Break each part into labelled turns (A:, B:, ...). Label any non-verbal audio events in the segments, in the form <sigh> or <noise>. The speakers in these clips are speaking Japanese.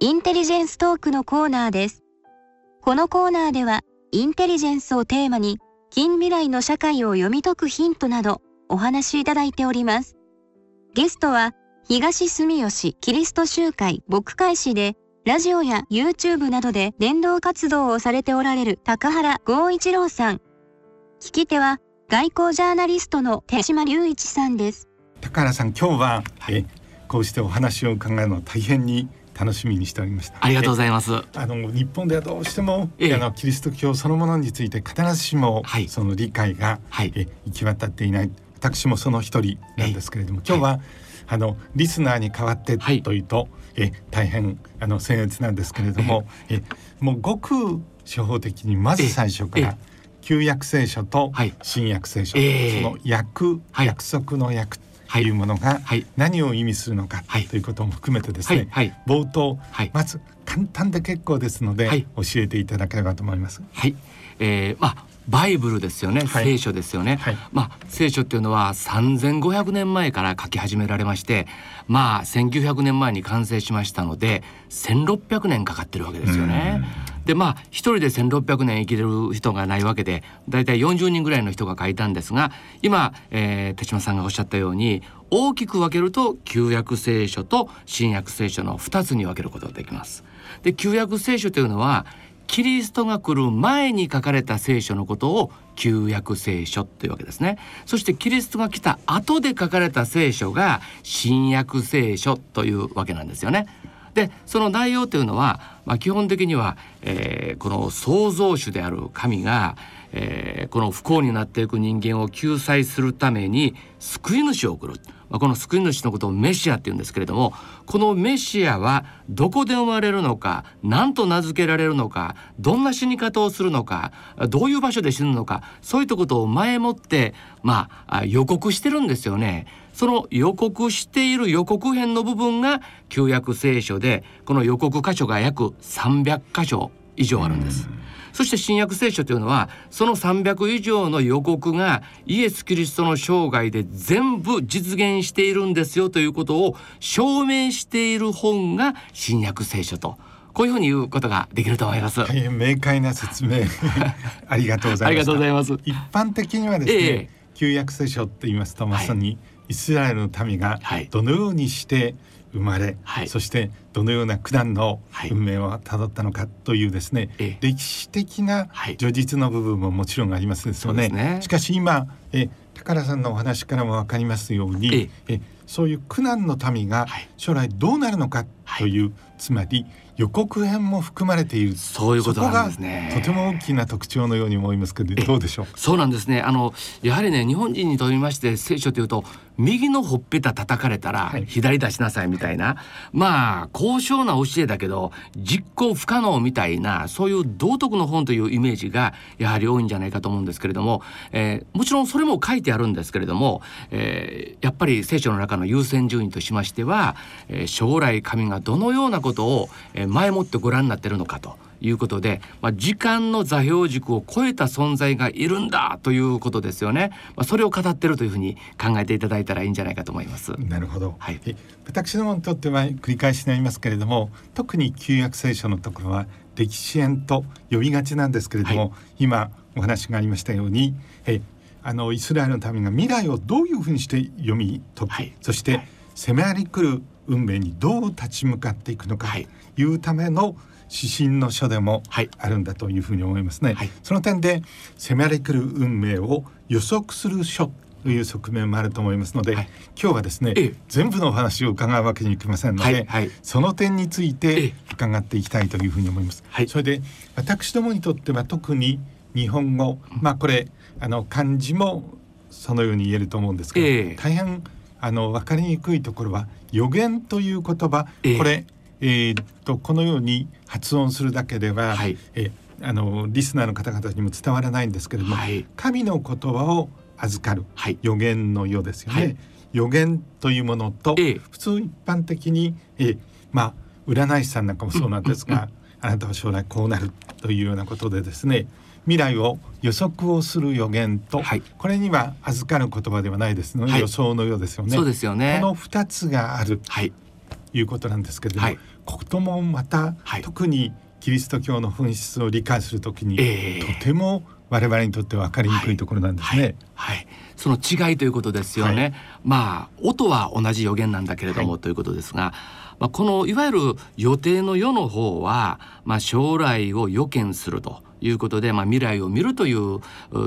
A: インテリジェンストークのコーナーです。このコーナーでは、インテリジェンスをテーマに、近未来の社会を読み解くヒントなど、お話しいただいております。ゲストは、東住吉キリスト集会牧会士で、ラジオや YouTube などで伝道活動をされておられる高原剛一郎さん。聞き手は、外交ジャーナリストの手島隆一さんです。
B: 高原さん、今日は、えこうしてお話を伺うの大変に楽しみにしておりました。
C: ありがとうございます。
B: あの日本ではどうしても、ええ、あのキリスト教そのものについて必ずしも、はい、その理解が、はい、え行き渡っていない。私もその一人なんですけれども、今日は、はい、あのリスナーに代わってというと、え大変あの僭越なんですけれども、えもうごく初歩的にまず最初から。旧約聖書と新約聖書、その約、約束の約とい。うものが何を意味するのかということも含めてですね、冒頭、まず簡単で結構ですので、教えていただければと思います。
C: はい、えー、まあバイブルですよね、聖書ですよね、はい、まあ聖書っていうのは3500年前から書き始められましてまあ1900年前に完成しましたので1600年かかってるわけですよね。でまあ一人で1600年生きれる人がないわけでだいたい40人ぐらいの人が書いたんですが今、えー、手島さんがおっしゃったように大きく分けると旧約聖書と新約聖書の2つに分けることができます。で旧約聖書というのはキリストが来る前に書かれた聖書のことを旧約聖書というわけですねそしてキリストが来た後で書かれた聖書が新約聖書というわけなんですよねでその内容というのは、まあ、基本的には、えー、この創造主である神が、えー、この不幸になっていく人間を救済するために救い主を送る。まあ、この救い主のことをメシアって言うんですけれどもこのメシアはどこで生まれるのか何と名付けられるのかどんな死に方をするのかどういう場所で死ぬのかそういったことを前もってまあ予告してるんですよね。その予告している予告編の部分が旧約聖書でこの予告箇所が約300箇所以上あるんです。そして新約聖書というのはその300以上の予告がイエス・キリストの生涯で全部実現しているんですよということを証明している本が新約聖書と。こういうふうに言うことができると思います。
B: 大変明快な説明 <laughs> ありがとうございます。一般的にはですね、ええ、旧約聖書って言いますとまさにイスラエルの民がどのようにして、はい生まれ、はい、そしてどのような苦難の運命をたどったのかというですね、はい、歴史的な叙述の部分ももちろんありますですよね。ねしかし今え高原さんのお話からも分かりますようにえそういう苦難の民が将来どうなるのかという、つまり予告編も含まれている。
C: そういうことなんです
B: ね。とても大きな特徴のように思いますけどどうでしょう
C: そうなんですねあのやはりね日本人にとりまして聖書というと右のほっぺた叩かれたら左出しなさいみたいな、はい、まあ高尚な教えだけど実行不可能みたいなそういう道徳の本というイメージがやはり多いんじゃないかと思うんですけれども、えー、もちろんそれも書いてあるんですけれども、えー、やっぱり聖書の中の優先順位としましては、えー、将来神がどのようなことを、え前もってご覧になってるのかと。いうことで、まあ、時間の座標軸を超えた存在がいるんだということですよね。まあ、それを語ってるというふうに考えていただいたらいいんじゃないかと思います。
B: なるほど。はい。私どもにとっては繰り返しになりますけれども、特に旧約聖書のところは歴史編と呼びがちなんですけれども、はい、今お話がありましたように、えあのイスラエルの民が未来をどういうふうにして読み解く、はい、そして迫り来る運命にどう立ち向かっていくのかというための指針の書でもあるんだというふうに思いますね。はい、その点で迫り来る運命を予測する書という側面もあると思いますので、はい、今日はですね、ええ、全部のお話を伺うわけにいきませんので、はい。はい、その点について伺っていきたいというふうに思います。それで私どもにとっては特に日本語、まあこれあの漢字もそのように言えると思うんですけど、え、大変あの分かりにくいところは予言という言葉、これ、えー、っとこのように発音するだけでは、はい、えあのリスナーの方々にも伝わらないんですけれども、はい、神の言葉を預かる、はい、予言の世ですよね。予言というものと、えー、普通一般的に、えー、まあ占い師さんなんかもそうなんですが、うんうんうん、あなたは将来こうなるというようなことでですね未来を予測をする予言と、はい、これには預かる言葉ではないですので、はい、予想のようですよね。
C: そうですよね。
B: この二つがある、はい、いうことなんですけれども、はい、こともまた、はい、特にキリスト教の本質を理解するときに、えー、とても我々にとって分かりにくいところなんですね。はい、
C: はい、その違いということですよね。はい、まあ音は同じ予言なんだけれども、ということですが。まあ、このいわゆる予定の世の方は、まあ、将来を予見するということで、まあ、未来を見るという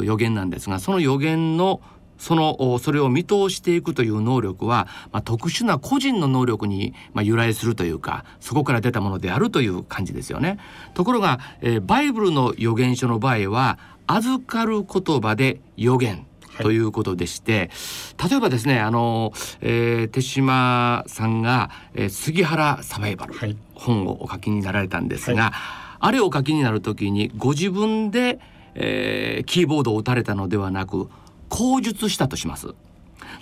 C: 予言なんですがその予言のそのそれを見通していくという能力は、まあ、特殊な個人の能力に、まあ、由来するというかそこから出たものであるという感じですよね。ところが、えー、バイブルの預言書の場合は預かる言葉で予言ということでして、はい、例えばですねあの、えー、手島さんが、えー、杉原サバイバル、はい、本をお書きになられたんですが、はい、あれをお書きになる時にご自分で、えー、キーボードを打たれたのではなく口述したとします。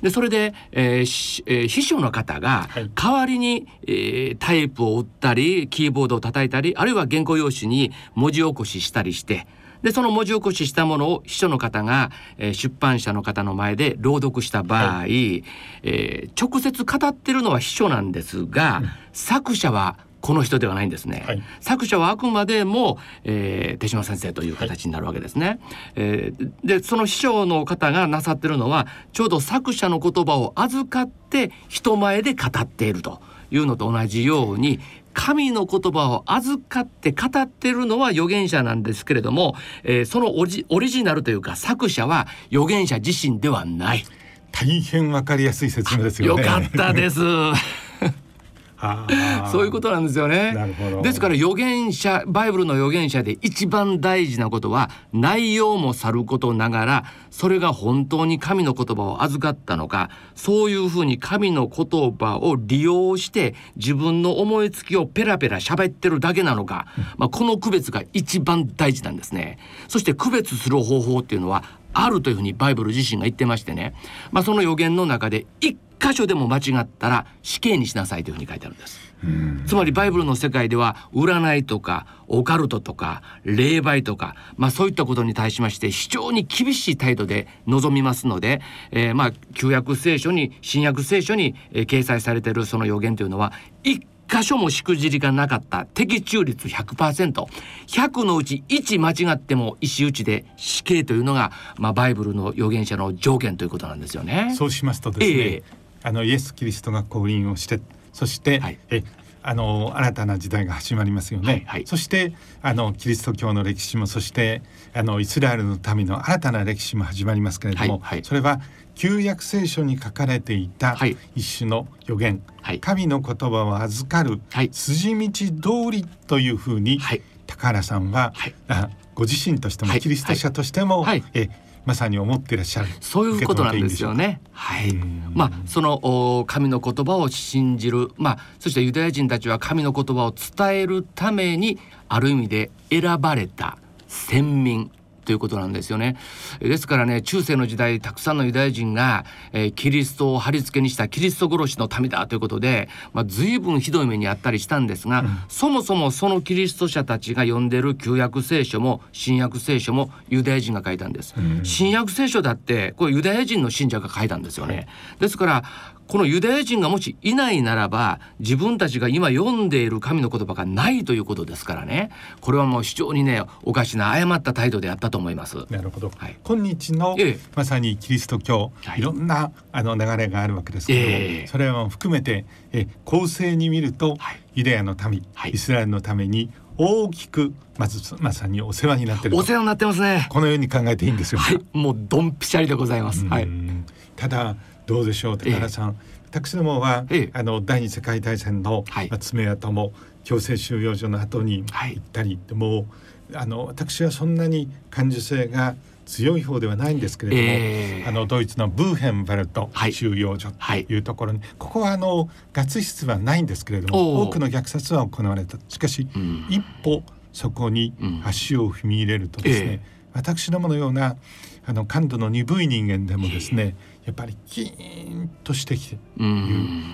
C: でそれで、えーえー、秘書の方が代わりに、えー、タイプを打ったりキーボードを叩いたりあるいは原稿用紙に文字起こししたりしてでその文字起こししたものを秘書の方が、えー、出版社の方の前で朗読した場合、はい、えー、直接語ってるのは秘書なんですが、うん、作者はこの人ではないんですね、はい、作者はあくまでも、えー、手島先生という形になるわけですね、はい、えー、でその師匠の方がなさってるのはちょうど作者の言葉を預かって人前で語っているというのと同じように神の言葉を預かって語ってるのは預言者なんですけれども、えー、そのオリジナルというか作者は預言者自身ではない。
B: 大変わかりやすい説明ですよ
C: ね。よかったです。そういうことなんですよね。ですから預言者バイブルの預言者で一番大事なことは内容もさることながらそれが本当に神の言葉を預かったのかそういうふうに神の言葉を利用して自分の思いつきをペラペラ喋ってるだけなのか、まあ、この区別が一番大事なんですね。そして区別する方法っていうのはあるというふうにバイブル自身が言ってましてね、まあ、その予言の中で一箇所でも間違ったら死刑にしなさいというふうに書いてあるんです。つまりバイブルの世界では占いとかオカルトとか霊媒とか、まあ、そういったことに対しまして非常に厳しい態度で臨みますので、えー、まあ旧約聖書に新約聖書に、えー、掲載されているその予言というのは一箇所もしくじりがなかった的中率 100%100 のうち1間違っても石打ちで死刑というのが、まあ、バイブルの預言者の条件ということなんですよね。
B: そうしますとですね、えーあのイエス・キリストが降臨をしてそして、はい、えあの新たな時代が始まりますよね、はいはい、そしてあのキリスト教の歴史もそしてあのイスラエルの民の新たな歴史も始まりますけれども、はいはい、それは旧約聖書に書かれていた一種の予言、はい、神の言葉を預かる筋道通りというふうに、高原さんは、あご自身としても、キリスト者としても、えまさに思っていらっしゃる。
C: そういうことなんですよね。はい。まあその神の言葉を信じる、まあそしてユダヤ人たちは神の言葉を伝えるためにある意味で選ばれた先民ということなんですよね。ですからね中世の時代たくさんのユダヤ人が、えー、キリストを貼り付けにしたキリスト殺しの民だということで、まあ、随分ひどい目にあったりしたんですが、うん、そもそもそのキリスト者たちが読んでる旧約聖書も新約聖書もユダヤ人が書いたんです。うん、新約聖書だってこれユダヤ人の信者が書いたんですよね。ですからこのユダヤ人がもしいないならば自分たちが今読んでいる神の言葉がないということですからね。これはもう非常にねおかしな誤った態度であったと思います。
B: なるほど、はい、今日の、ええ、まさにキリスト教、はい、いろんなあの流れがあるわけですけども、え、それを含めてえ公正に見ると、はい、ユダヤの民、イスラエルのために大きくまずまさにお世話になってる
C: お世話になってますね。
B: このように考えていいんですよ、
C: はい、もうドンピシャリでございます、はい、
B: ただどうでしょう高田さん、ええ、私どもは、ええ、あの第二次世界大戦の、はい、爪痕も強制収容所の後に行ったり、はい、でもあの私はそんなに感受性が強い方ではないんですけれども、えー、あのドイツのブーヘンバルト収容所というところに、はい、ここはあのガツ室はないんですけれども多くの虐殺は行われた。しかし、うん、一歩そこに足を踏み入れるとですね、えー、私どものようなあの感度の鈍い人間でもですね、やっぱりキーンとしてきてい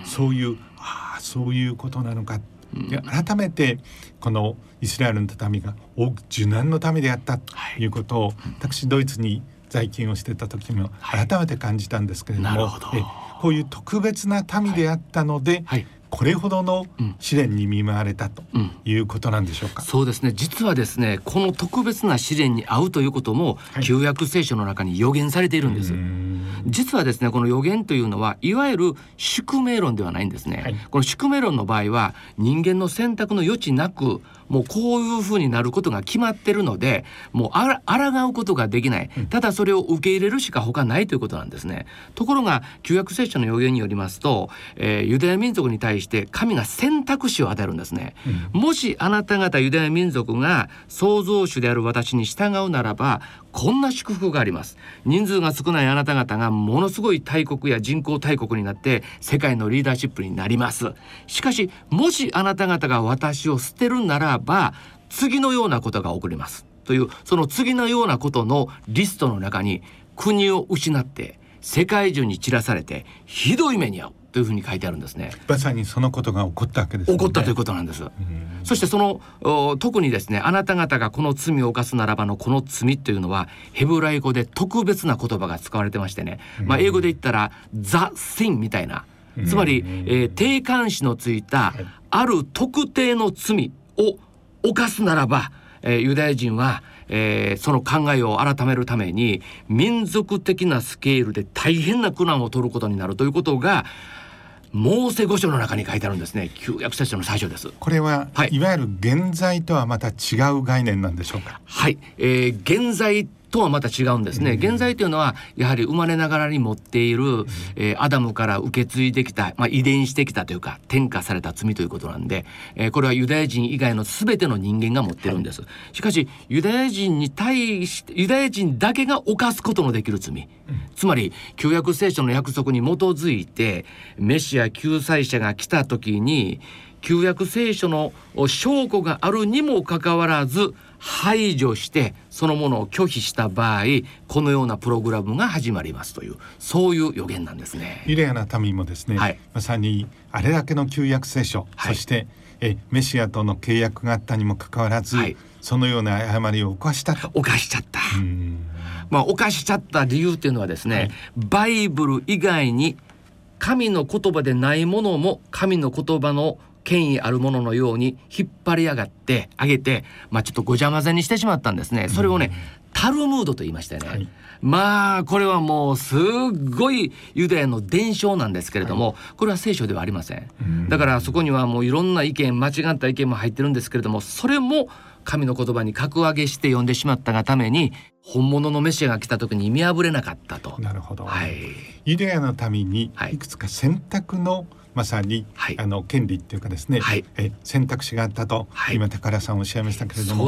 B: う、そういうああそういうことなのかで改めてこのイスラエルの民が受難の民であったということを、はい、私ドイツに在勤をしてた時も改めて感じたんですけれども、はい、えこういう特別な民であったので、はい、これほどの試練に見舞われたということなんでしょうか、
C: うん、そうですね。実はですねこの特別な試練に遭うということも、はい、旧約聖書の中に予言されているんです。実はですねこの予言というのはいわゆる宿命論ではないんですね、はい、この宿命論の場合は人間の選択の余地なくもうこういうふうになることが決まってるのでもうあら抗うことができない。ただそれを受け入れるしか他ないということなんですね。ところが旧約聖書の予言によりますと、えー、ユダヤ民族に対して神が選択肢を与えるんですね、うん、もしあなた方ユダヤ民族が創造主である私に従うならばこんな祝福があります。人数が少ないあなた方がものすごい大国や人口大国になって世界のリーダーシップになります。しかしもしあなた方が私を捨てるならば次のようなことが起こります。というその次のようなことのリストの中に国を失って世界中に散らされてひどい目に遭う。というふうに書いてあるんですね。
B: まさにそのことが起こったわけです、
C: ね、起こったということなんです。そしてその特にですねあなた方がこの罪を犯すならばのこの罪というのはヘブライ語で特別な言葉が使われてましてね、まあ英語で言ったらザ・シンみたいな。つまり、えー、定冠詞のついたある特定の罪を犯すならば、えー、ユダヤ人はえー、その考えを改めるために民族的なスケールで大変な苦難を取ることになるということがモーセ五章の中に書いてあるんですね。旧約聖書の最初です。
B: これは、はい、いわゆる現在とはまた違う概念なんでしょうか？
C: はい、えー、現在とはまた違うんですね、現在というのはやはり生まれながらに持っている、えー、アダムから受け継いできた、まあ、遺伝してきたというか転化された罪ということなんで、えー、これはユダヤ人以外の全ての人間が持ってるんです、はい、しかしユダヤ人に対してユダヤ人だけが犯すことのできる罪、つまり旧約聖書の約束に基づいてメシア救済者が来た時に旧約聖書の証拠があるにもかかわらず排除してそのものを拒否した場合このようなプログラムが始まりますというそういう予言なんですね。
B: イレアナ民もですね、はい、まさにあれだけの旧約聖書、はい、そしてえメシアとの契約があったにもかかわらず、はい、そのような誤りを犯したと。
C: 犯しちゃった。まあ犯しちゃった理由っていうのはですね、バイブル以外に神の言葉でないものも神の言葉の権威あるもののように引っ張り上がって上げて、まあ、ちょっとごちゃ混ぜにしてしまったんですね。それをね、タルムードと言いましたよね。はい、まあこれはもうすっごいユダヤの伝承なんですけれども、はい、これは聖書ではありません。だからそこにはもういろんな意見間違った意見も入ってるんですけれどもそれも神の言葉に格上げして読んでしまったがために本物のメシアが来た時に見破れなかったと。
B: なるほど。はい、ユダヤのためにいくつか選択の、はいまさに、はい、あの権利っていうかですね、はい、え選択肢があったと、はい、今高原さんおっしゃいましたけれども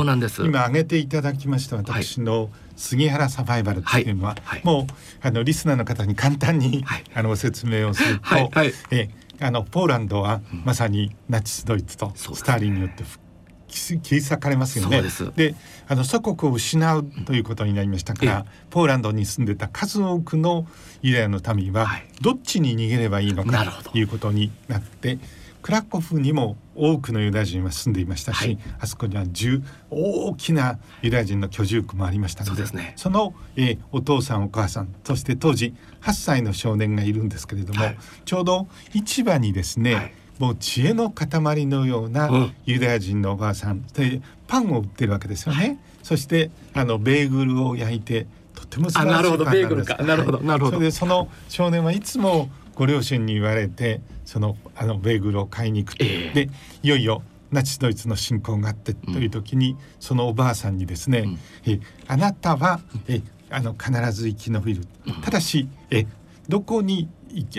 B: 今挙げていただきました私の杉原サバイバルっていうのは、もうあのリスナーの方に簡単に、あのご説明をすると、えあのポーランドはまさにナチスドイツとスターリンによって復切り裂かれますよね。であの祖国を失うということになりましたから、ポーランドに住んでた数多くのユダヤの民はどっちに逃げればいいのかということになって。クラコフにも多くのユダヤ人は住んでいましたし、はい、あそこには十大きなユダヤ人の居住区もありましたのでそ
C: ね、
B: その、えー、お父さんお母さんそして当時8歳の少年がいるんですけれども、はい、ちょうど市場にですね、はいもう知恵の塊のようなユダヤ人のおばあさんでパンを売ってるわけですよね。はい、そしてあのベーグルを焼いてとても素晴らしいパンなんです。なるほど。ベーグルか。なるほど。なるほど。それでその少年はいつもご両親に言われてそのあのベーグルを買いに行くと、えー、でいよいよナチスドイツの侵攻があってという時に、うん、そのおばあさんにですね、うん、えあなたはえあの必ず生き延びる、うん、ただしえどこに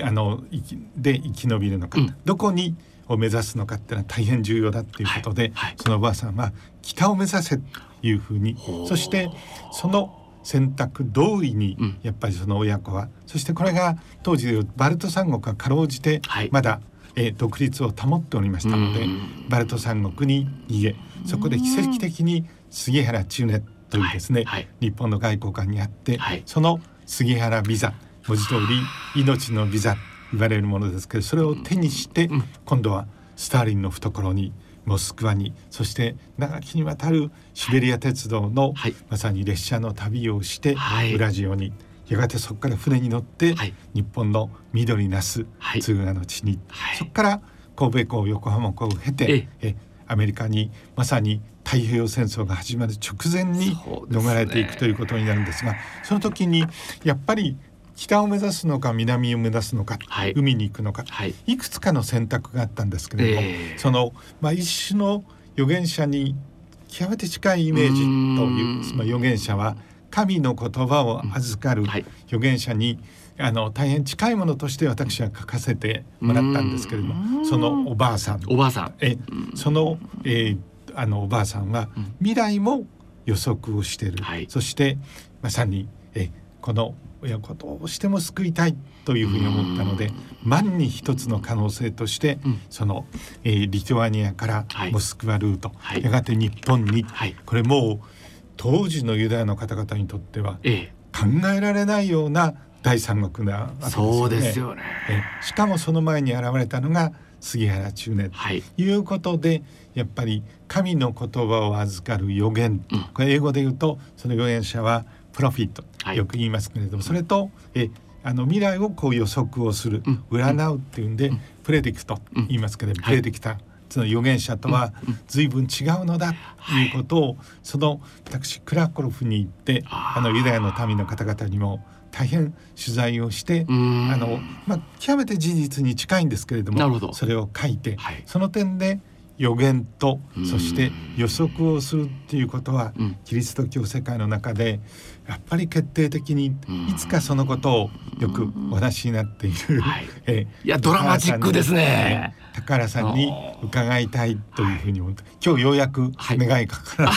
B: あので生き延びるのか、うん、どこにを目指すのかっていうのは大変重要だっていうことで、はい。はい、そのおばあさんは北を目指せというふうにそしてその選択同意にやっぱりその親子は、うん、そしてこれが当時バルト三国がかろうじてまだ、はい、え独立を保っておりましたのでバルト三国に逃げそこで奇跡的に杉原中根というですね、はい。はい、日本の外交官にあって、その杉原ビザ文字通り命のビザ言われるものですけどそれを手にして、今度はスターリンの懐にモスクワにそして長きにわたるシベリア鉄道の、はい、まさに列車の旅をして、はい、ウラジオにやがてそこから船に乗って、はい、日本の緑なす敦賀の地に、そこから神戸港横浜港を経てえアメリカにまさに太平洋戦争が始まる直前に逃れていくということになるんですがその時にやっぱり北を目指すのか南を目指すのか、はい、海に行くのか、はい、いくつかの選択があったんですけれども、えー、その、まあ、一種の預言者に極めて近いイメージというその預言者は神の言葉を預かる預言者に、あの大変近いものとして私は書かせてもらったんですけれどもそのおばあさん。
C: おばあさん。
B: えその,、えー、あのおばあさんは未来も予測をしている、はい、そしてまさにえこの親子どうしても救いたいというふうに思ったので万に一つの可能性として、うん、その、えー、リトアニアからモスクワルート、はい、やがて日本に、はい、これもう当時のユダヤの方々にとっては、ええ、考えられないような第三国なわけですよね。そうですよね。しかもその前に現れたのが杉原中年とい。うことで、はい、やっぱり神の言葉を預かる預言、うん、これ英語で言うとその預言者はプロフィット、はい、よく言いますけれどもそれとえあの未来をこう予測をする、うん、占うっていうんで、うん、プレディクトと言いますけれども、プレディクターその預言者とは随分違うのだということを、その私クラコロフに行ってあのユダヤの民の方々にも大変取材をしてあの、まあ、極めて事実に近いんですけれどもそれを書いて、はい、その点で予言とそして予測をするっていうことは、キリスト教世界の中でやっぱり決定的にいつかそのことをよくお話になっている、はい、
C: えいやドラマチックですね。
B: 宝さんに伺いたいというふうに思って、今日ようやく願いかか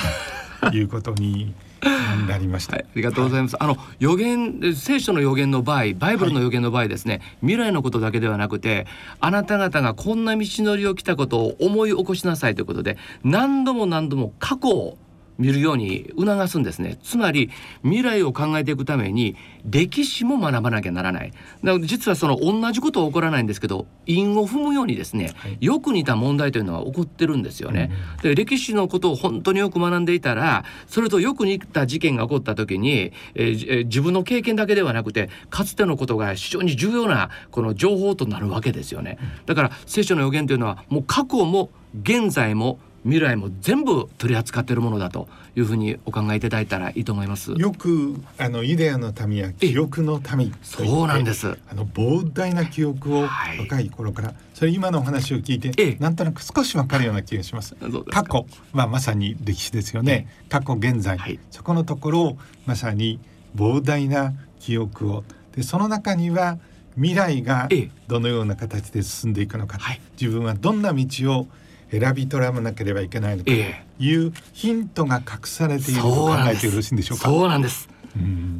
B: らということに。<laughs> なりました、はい、
C: ありがとうございます、はい、あの予言聖書の予言の場合バイブルの予言の場合ですね、はい、未来のことだけではなくてあなた方がこんな道のりを来たことを思い起こしなさいということで何度も何度も過去を見るように促すんですね。つまり未来を考えていくために歴史も学ばなきゃならない。だから実はその同じことは起こらないんですけど因を踏むようにですね、はい、よく似た問題というのは起こってるんですよね、うん、で歴史のことを本当によく学んでいたらそれとよく似た事件が起こった時に、えー、自分の経験だけではなくてかつてのことが非常に重要なこの情報となるわけですよね。だから聖書の予言というのはもう過去も現在も未来も全部取り扱っているものだというふうにお考えいただいたらいいと思います。
B: よくあのイデアの民は記憶の民
C: そうなんです。
B: あの膨大な記憶を若い頃から、はい、それ今のお話を聞いてなんとなく少しわかるような気がします。過去まあまさに歴史ですよね。過去現在、はい、そこのところをまさに膨大な記憶を。でその中には未来がどのような形で進んでいくのか、はい、自分はどんな道を選び取らなければいけないのかというヒントが隠されていると考えてよろしいんでしょうか？
C: そうなんです。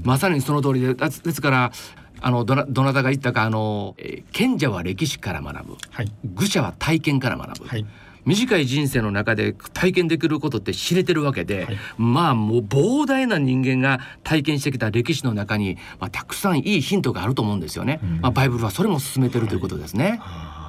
C: まさにその通りでですからあのどなどなたが言ったかあの、えー、賢者は歴史から学ぶ、はい、愚者は体験から学ぶ。はい短い人生の中で体験できることって知れてるわけで、はい、まあもう膨大な人間が体験してきた歴史の中に、まあ、たくさんいいヒントがあると思うんですよね。うん、まあ、バイブルはそれも進めてるということですね。はい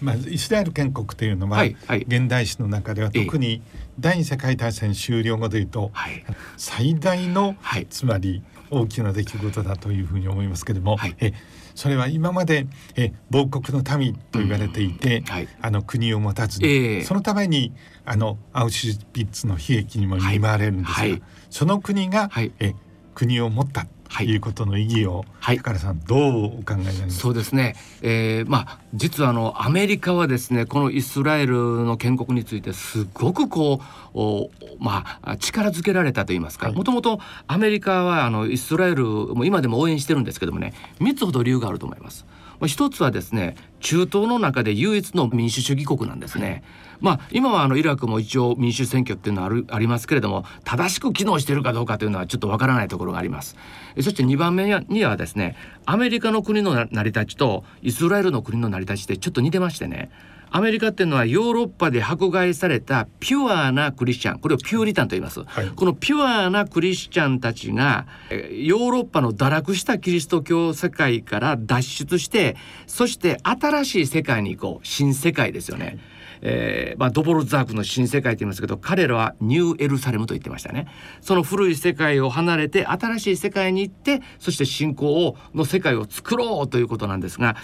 B: まあ、イスラエル建国というのは、はいはい、現代史の中では特に第二次世界大戦終了後でいうと、はい、最大の、つまり大きな出来事だというふうに思いますけれども、えそれは今までえ亡国の民と言われていて、あの国を持たずに、え。ー、そのためにあのアウシュビッツの悲劇にも見舞われるんですが、はい、その国が、はい、え国を持った。はい、いうことの意義を、はい、高さんどうお考えになります
C: そうですね、えー、まあ実はあのアメリカはですねこのイスラエルの建国についてすごくこうおまあ力づけられたと言いますか。もともとアメリカはあのイスラエルも今でも応援してるんですけどもね3つほど理由があると思います。一つはですね中東の中で唯一の民主主義国なんですね。まあ今はあのイラクも一応民主選挙っていうのはあるありますけれども正しく機能しているかどうかというのはちょっとわからないところがあります。そして2番目にはですねアメリカの国の成り立ちとイスラエルの国の成り立ちってちょっと似てましてねアメリカっていうのはヨーロッパで迫害されたピュアなクリスチャンこれをピューリタンと言います、はい、このピュアなクリスチャンたちがヨーロッパの堕落したキリスト教世界から脱出してそして新しい世界に行こう。新世界ですよね。えーまあ、ドボルザークの新世界と言いますけど彼らはニューエルサレムと言ってましたね。その古い世界を離れて新しい世界に行ってそして信仰をの世界を作ろうということなんですが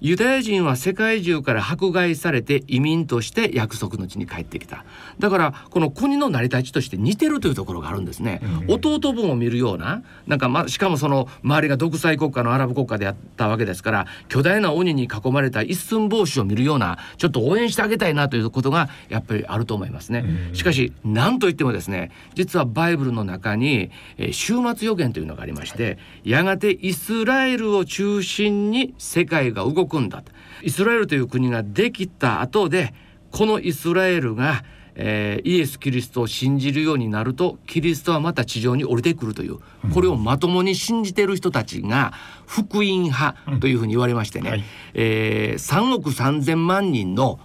C: ユダヤ人は世界中から迫害されて移民として約束の地に帰ってきた。だからこの国の成り立ちとして似てるというところがあるんですね、うん、弟分を見るようななんか、ま、しかもその周りが独裁国家のアラブ国家であったわけですから巨大な鬼に囲まれた一寸法師を見るようなちょっと応援してあげたいなということがやっぱりあると思いますね、うん、しかし何といってもですね実はバイブルの中に、えー、終末予言というのがありましてやがてイスラエルを中心に世界が動くんだイスラエルという国ができた後でこのイスラエルがえー、イエス・キリストを信じるようになるとキリストはまた地上に降りてくるというこれをまともに信じている人たちが福音派というふうに言われましてね、うんはい、えー、3億3,000万人の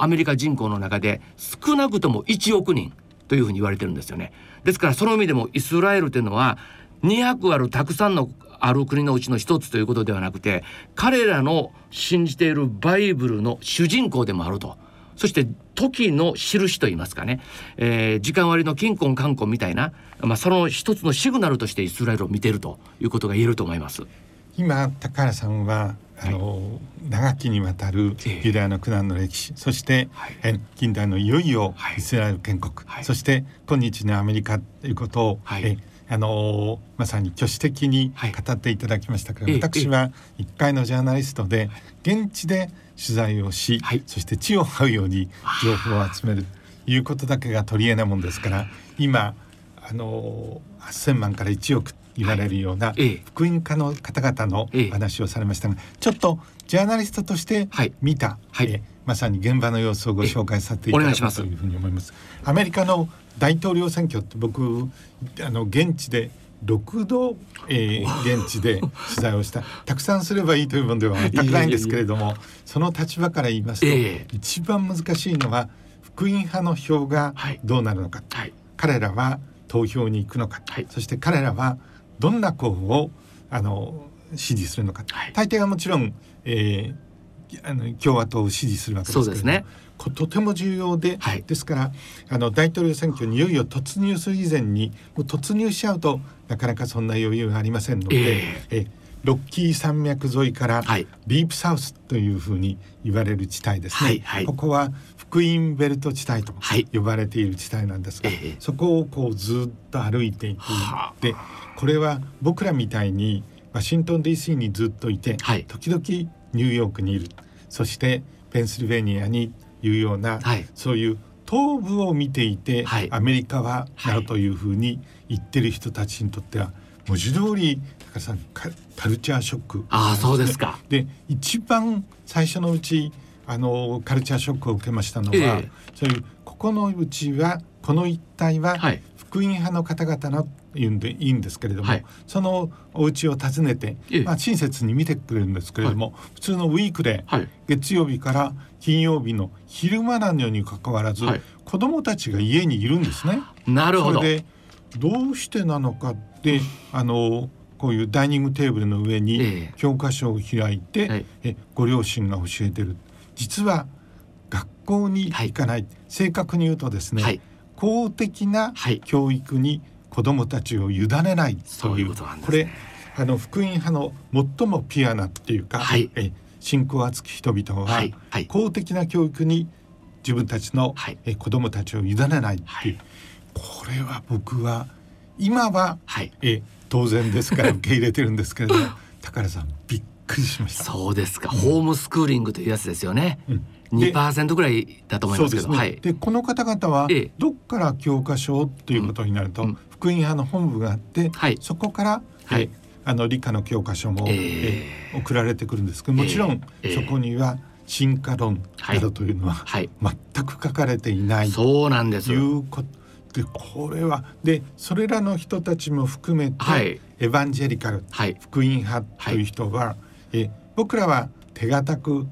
C: アメリカ人口の中で少なくとも1億人というふうに言われてるんですよね。ですからその意味でもイスラエルというのは200あるたくさんのある国のうちの一つということではなくて彼らの信じているバイブルの主人公でもあると。そして時の印といいますかね、えー、時間割の金婚観光みたいな、まあ、その一つのシグナルとしてイスラエルを見ているということが言えると思います。
B: 今高原さんはあの、はい、長きにわたるユダヤの苦難の歴史、そして、はい、近代のいよいよイスラエル建国、はい、そして今日のアメリカということを、はい、えあのまさに挙手的に語っていただきましたけど、はい、私は一回のジャーナリストで現地で取材をし、はい、そして地を這うように情報を集めるということだけが取り柄なもんですから今あの8,000万から1億言われるような福音家の方々の話をされましたが、ちょっとジャーナリストとして見た、はい。えまさに現場の様子をご紹介させていただきます。というふうに思います。アメリカの大統領選挙って僕あの現地で6度、えー、<laughs> 現地で取材をした。たくさんすればいいというものでは <laughs> 全くないんですけれどもその立場から言いますと、えー、一番難しいのは福音派の票がどうなるのか、はい、彼らは投票に行くのか、はい、そして彼らはどんな候補をあの支持するのか、はい、大抵はもちろん、えー、あの共和党を支持するわけですけれども、ね、とても重要で、はい、ですからあの大統領選挙にいよいよ突入する以前にもう突入しちゃうとなかなかそんな余裕がありませんので、えー、えロッキー山脈沿いからディープサウスというふうに言われる地帯ですね、はいはい、ここは福音ベルト地帯と呼ばれている地帯なんですが、はい、そこをこうずっと歩いていくでこれは僕らみたいにワシントン DC にずっといて、はい、時々ニューヨークにいる。そしてペンシルベニアにいうような、はい、そういう東部を見ていて、はい、アメリカはなるというふうに言ってる人たちにとっては文字通り高さんカルチャーショック、
C: ああそうですか。
B: で一番最初のうちあのカルチャーショックを受けましたのは、えー、そういうここのうちはこの一帯は福音派の方々の言うんでいいんですけれども、はい、そのお家を訪ねて、まあ、親切に見てくれるんですけれども、はい、普通のウィークで、はい、月曜日から金曜日の昼間なのにかかわらず、はい、子どもたちが家にいるんですね。<laughs>
C: なるほど。
B: それでどうしてなのかってあのこういうダイニングテーブルの上に教科書を開いて、ええご両親が教えてる。実は学校に行かない、正確に言うとですね、公的な教育に子どもたちを委ねないという,、これあの福音派の最もピュアなっていうか、はい、え信仰厚き人々は、はいはい、公的な教育に自分たちの、はい、え子どもたちを委ねないっていう、これは僕は今は、はい、え当然ですから <laughs> 受け入れてるんですけれども高原さんびっくりしました。
C: そうですか、うん、ホームスクーリングというやつですよね、うん2%ぐらいだと思いますけど、ね、
B: はい、でこの方々はどっから教科書ということになると、うん、福音派の本部があって、はい、そこから、はい、あの理科の教科書も、えー、え送られてくるんですけどもちろん、そこには進化論などというのは、はい、全く書かれていない、
C: そうなんです。
B: いうことでこれはでそれらの人たちも含めて、はい、エヴァンジェリカル、はい、福音派という人は、はい、え僕らは手堅く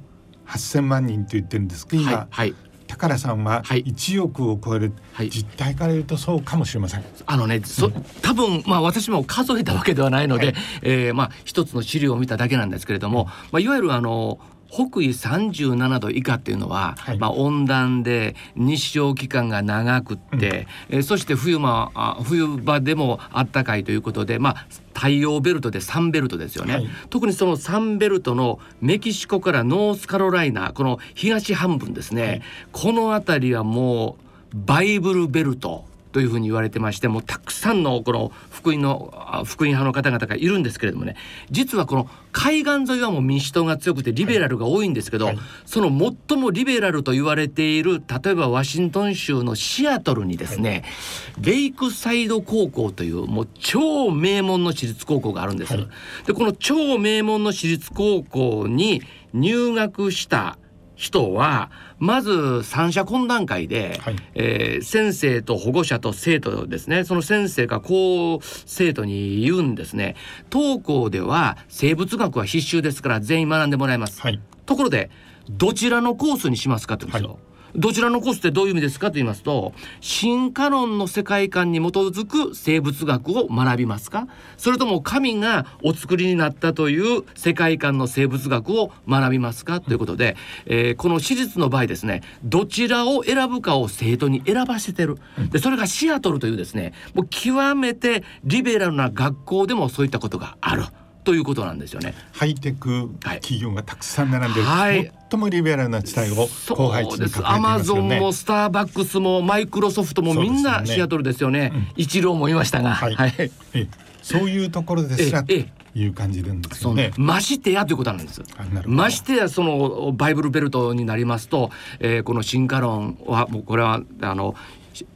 B: 8,000万人と言ってるんですけど今、はい、高良さんは1億を超える、はい、実態から言うとそうかもしれません。
C: あのね、そ多分まあ私も数えたわけではないので、はい、えー、まあ一つの資料を見ただけなんですけれども、まあいわゆるあの北緯37度以下っていうのは、はい、まあ、温暖で日照期間が長くって、うん、えそして冬間冬場でもあったかいということで、まあ、太陽ベルトでサンベルトですよね、はい、特にそのサンベルトのメキシコからノースカロライナこの東半分ですね、はい、この辺りはもうバイブルベルトというふうに言われてましてもうたくさんのこの福音の福音派の方々がいるんですけれどもね。実はこの海岸沿いはもう民主党が強くてリベラルが多いんですけど、はい、その最もリベラルと言われている例えばワシントン州のシアトルにですね、はい、レイクサイド高校というもう超名門の私立高校があるんです。はい、でこの超名門の私立高校に入学した人はまず三者懇談会で、はい、えー、先生と保護者と生徒ですね。その先生がこう生徒に言うんですね。当校では生物学は必修ですから全員学んでもらいます、はい、ところでどちらのコースにしますかって言うんですよ、はいどちらのコースってどういう意味ですかと言いますと進化論の世界観に基づく生物学を学びますか？それとも神がお作りになったという世界観の生物学を学びますか？ということで、えー、この史実の場合ですねどちらを選ぶかを生徒に選ばせてる。でそれがシアトルというですねもう極めてリベラルな学校でもそういったことがある。ということなんですよね。
B: ハイテク企業がたくさん並んでる、はい、最もリベラルな地帯を後輩地に抱えて
C: アマゾンもスターバックスもマイクロソフトもみんなシアトルですよね。イチローもいましたが、はい、はい、
B: えそういうところですらという感じなんですよね。
C: ましてやということなんです。ましてやそのバイブルベルトになりますと、えー、この進化論はもうこれはあの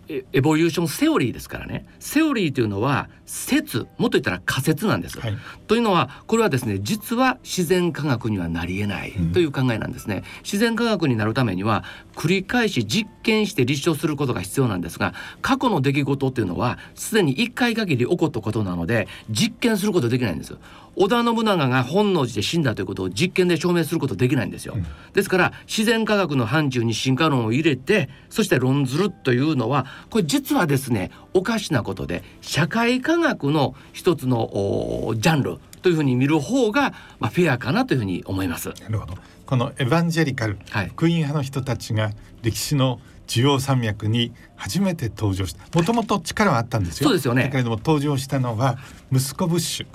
C: エボリューションセオリーですからね。セオリーというのは説もっと言ったら仮説なんです、はい、というのはこれはですね実は自然科学にはなりえないという考えなんですね、うん、自然科学になるためには繰り返し実験して立証することが必要なんですが過去の出来事っていうのはすでに1回限り起こったことなので実験することできないんです織田信長が本能寺で死んだということを実験で証明することできないんですよ、うん、ですから自然科学の範疇に進化論を入れてそして論ずるというのはこれ実はですねおかしなことで社会科学の一つのジャンルというふうに見る方が、まあ、フェアかなというふうに思います。
B: なるほどこの Evangelical、はい、福音派の人たちが歴史の中央山脈に初めて登場した。もともと力はあったんですよ。
C: そうですよね。
B: だけれども登場したのは息子ブッシュ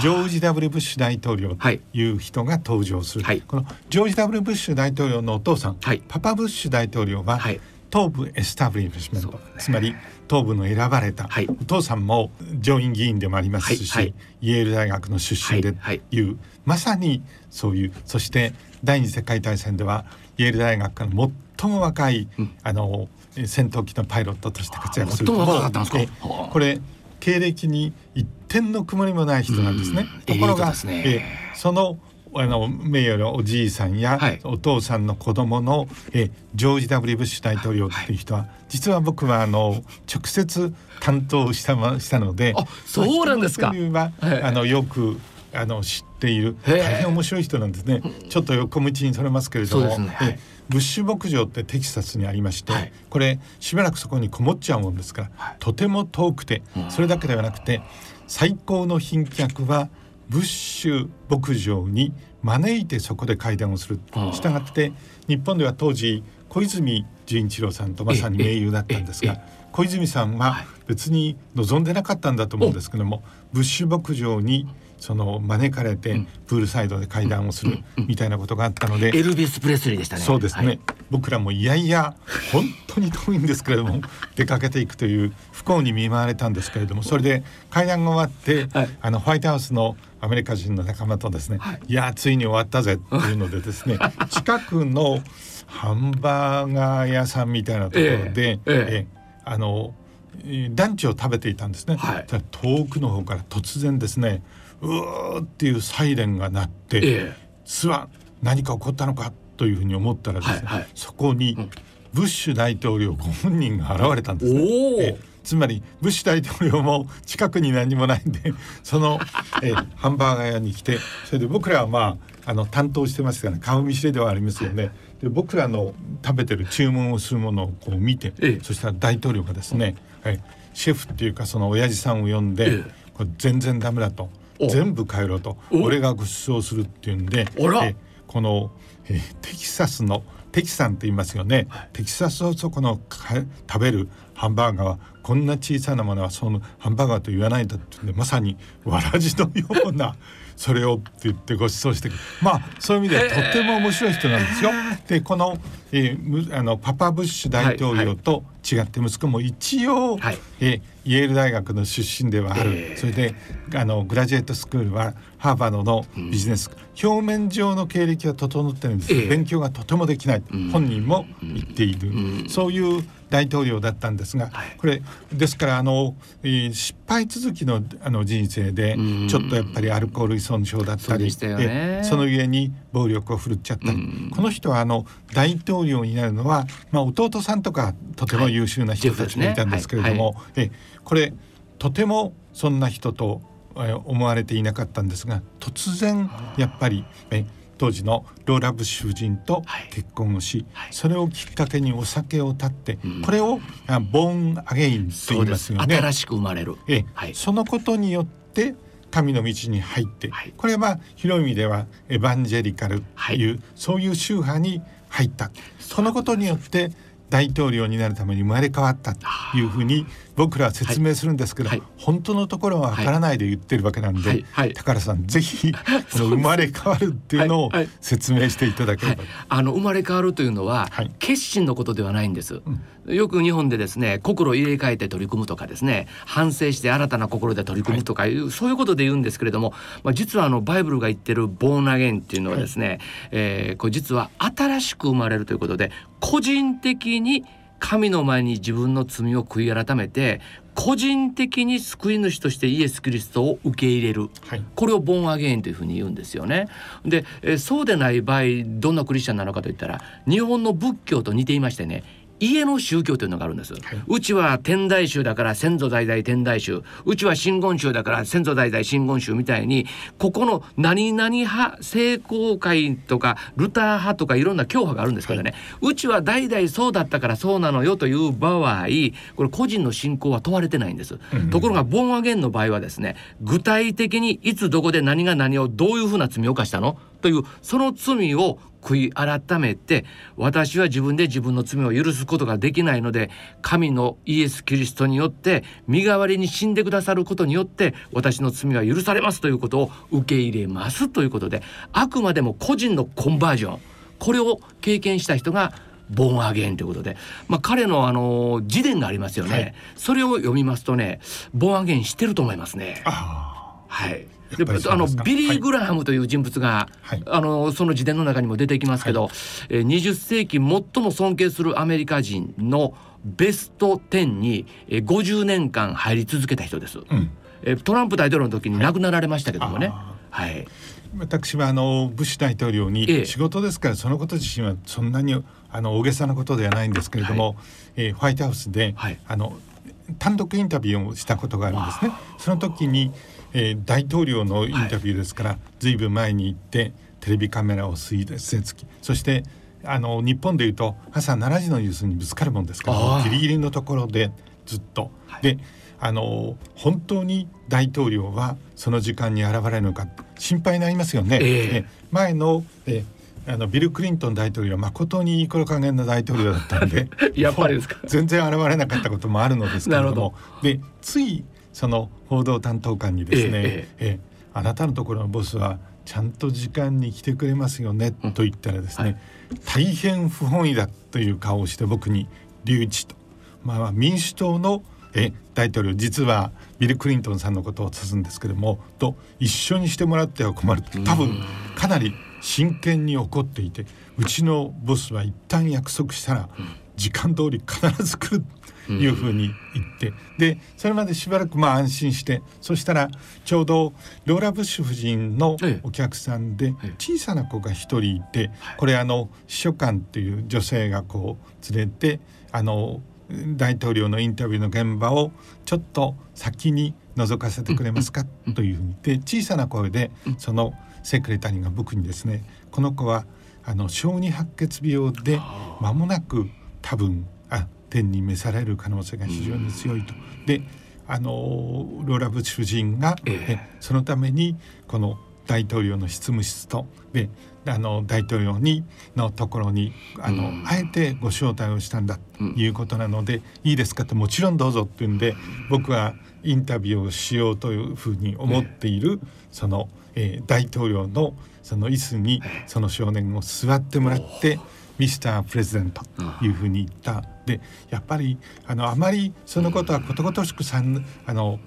B: ジョージ・ W・ ブッシュ大統領とい。う人が登場する、はい、このジョージ・ W・ ブッシュ大統領のお父さん、はい、パパ・ブッシュ大統領は、はい、東部エスタブリッシュメント、ね、つまり東部の選ばれた、はい、お父さんも上院議員でもありますし、はい。はい、イェール大学の出身でいう、まさにそういう。そして第二次世界大戦ではイェール大学から最も若い、うん、あの戦闘機のパイロットとして活躍する。これ経歴に一点の曇りもない人なんですね。ところが、ね、えそのあの名誉のおじいさんや、はい、お父さんの子供のえジョージ・ W・ ブッシュ大統領っていう人は、はい、実は僕はあの直接担当したしたので
C: そうなんですか。
B: は、あのよくあの知っている。大変面白い人なんですね。ちょっと横道にそれますけれども、ね。はい、ブッシュ牧場ってテキサスにありまして、はい、これしばらくそこにこもっちゃうもんですから、はい、とても遠くてそれだけではなくて最高の賓客はブッシュ牧場に招いてそこで会談をする。したがって日本では当時小泉純一郎さんとまさに盟友だったんですが小泉さんは別に望んでなかったんだと思うんですけどもブッシュ牧場にその招かれてプールサイドで会談をするみたいなことがあったので、
C: エルビス・プレスリーでしたね。
B: そうですね、はい、僕らもいやいや本当に遠いんですけれども出かけていくという不幸に見舞われたんですけれどもそれで会談が終わって、はい、あのホワイトハウスのアメリカ人の仲間とですね、はい、いやついに終わったぜっていうのでですね <laughs> 近くのハンバーガー屋さんみたいなところで、えええあのランチを食べていたんですね、はい、遠くの方から突然ですねうーっていうサイレンが鳴って、ええ、巣は何か起こったのかというふうに思ったらですね、はいはい、そこにブッシュ大統領ご本人が現れたんですね。えつまりブッシュ大統領も近くに何もないんで <laughs> そのえハンバーガー屋に来てそれで僕らはまああの担当してますから、ね、顔見知りではありますよね。で僕らの食べてる注文をするものをこう見て、ええ、そしたら大統領がですね、はい、シェフっていうかその親父さんを呼んで、え、これ全然ダメだと。全部帰ろうと俺がご馳走するっていうんでえこの、えー、テキサスのテキサンって言いますよね、はい、テキサスをそこの食べるハンバーガーはこんな小さなものはそのハンバーガーと言わないんだってまさにわらじのような <laughs> それをって言ってご馳走してまあそういう意味でとっても面白い人なんですよ。でこの,、えー、あのパパブッシュ大統領と違って息子も一応、はい、えー、イェール大学の出身ではある、えー、それであのグラジュエットスクールはハーバードのビジネス、うん、表面上の経歴は整ってるんですけど、えー、勉強がとてもできない、うん、本人も言っている、うん、そういう大統領だったんですが、はい、これですからあの、えー、失敗続きのあの人生でちょっとやっぱりアルコール依存症だったりそ
C: で
B: その上に暴力を振るっちゃったり。この人はあの大統領になるのは、まあ、弟さんとかとても優秀な人たちもいたんですけれども、えこれとてもそんな人と思われていなかったんですが突然やっぱりえ当時のローラ・ブッシュ夫人と結婚をし、はい。はい、それをきっかけにお酒を断って、うん、これをボーンアゲインと言いますよね。
C: 新しく生まれる、
B: そのことによって神の道に入って、これは広い意味ではエヴァンジェリカルという、そういう宗派に入った。そのことによって大統領になるために生まれ変わったというふうに僕らは説明するんですけど、はい、本当のところはわからないで言ってるわけなんで、高田さんぜひ <laughs> この生まれ変わるっていうのを説明していただければ、
C: あの生まれ変わるというのは、決心のことではないんです、うん、よく日本でですね心入れ替えて取り組むとかですね反省して新たな心で取り組むとかいう、そういうことで言うんですけれども、まあ、実はあのバイブルが言ってるボーンアゲンっていうのはですね、はい、えー、これ実は新しく生まれるということで個人的に神の前に自分の罪を悔い改めて個人的に救い主としてイエス・キリストを受け入れる、はい、これをボンアゲインというふうに言うんですよね。で、えそうでない場合どんなクリスチャンなのかといったら日本の仏教と似ていましてね家の宗教というのがあるんです、はい、うちは天台宗だから先祖代々天台宗。うちは真言宗だから先祖代々真言宗みたいにここの何々派聖公会とかルター派とかいろんな教派があるんですけどね、はい、うちは代々そうだったからそうなのよという場合これ個人の信仰は問われてないんです、うん、ところがボンアゲンの場合はですね具体的にいつどこで何が何をどういうふうな罪を犯したの？というその罪を悔い改めて私は自分で自分の罪を許すことができないので神のイエス・キリストによって身代わりに死んでくださることによって私の罪は許されますということを受け入れますということであくまでも個人のコンバージョン。これを経験した人がボーンアゲンということで、まあ、彼のあの自伝がありますよね、はい、それを読みますとねボーンアゲン知ってると思いますね。はい。であのビリー・グラハムという人物が、はい、あのその自伝の中にも出てきますけど、はい、え20世紀最も尊敬するアメリカ人のベスト10に50年間入り続けた人です。うん、えトランプ大統領の時に亡くなられましたけどもね。はい、
B: 私はあのブッシュ大統領に仕事ですからそのこと自身はそんなにあの大げさなことではないんですけれども、はい、えー、ホワイトハウスで、はい、あの単独インタビューをしたことがあるんですね。その時にえー、大統領のインタビューですから、はい、ずいぶん前に行ってテレビカメラを据え付き。そしてあの日本でいうと朝7時のニュースにぶつかるもんですからギリギリのところでずっと。はい、であの本当に大統領はその時間に現れるのか心配になりますよね。えー、前の、えあのビル・クリントン大統領は誠にいい頃加減な大統領だったんで <laughs>
C: やっぱりですか。
B: 全然現れなかったこともあるのですけれども。でついその報道担当官にですね、えええあなたのところのボスはちゃんと時間に来てくれますよね、と言ったらですね、はい、大変不本意だという顔をして僕に留置と、まあ、民主党のえ大統領実はビル・クリントンさんのことを指すんですけどもと一緒にしてもらっては困る多分かなり真剣に怒っていてうちのボスは一旦約束したら時間通り必ず来るいうふうに言って、でそれまでしばらくまあ安心してそしたらちょうどローラ・ブッシュ夫人のお客さんで小さな子が一人いてこれあの秘書官っていう女性がこう連れてあの大統領のインタビューの現場をちょっと先に覗かせてくれますかというふうにで小さな声でそのセクレタリーが僕にですねこの子はあの小児白血病で間もなく多分あ天に召される可能性が非常に強いと。であのローラ・ブッシュ夫人が、ええ、そのためにこの大統領の執務室とであの大統領にのところにあの、うん、あえてご招待をしたんだということなので、うん、いいですかってもちろんどうぞっていうんで僕はインタビューをしようというふうに思っている、その、えー、大統領のその椅子にその少年を座ってもらって。ミスタープレゼントというふうに言った、でやっぱりあのあまりそのことはことごとしくさんあの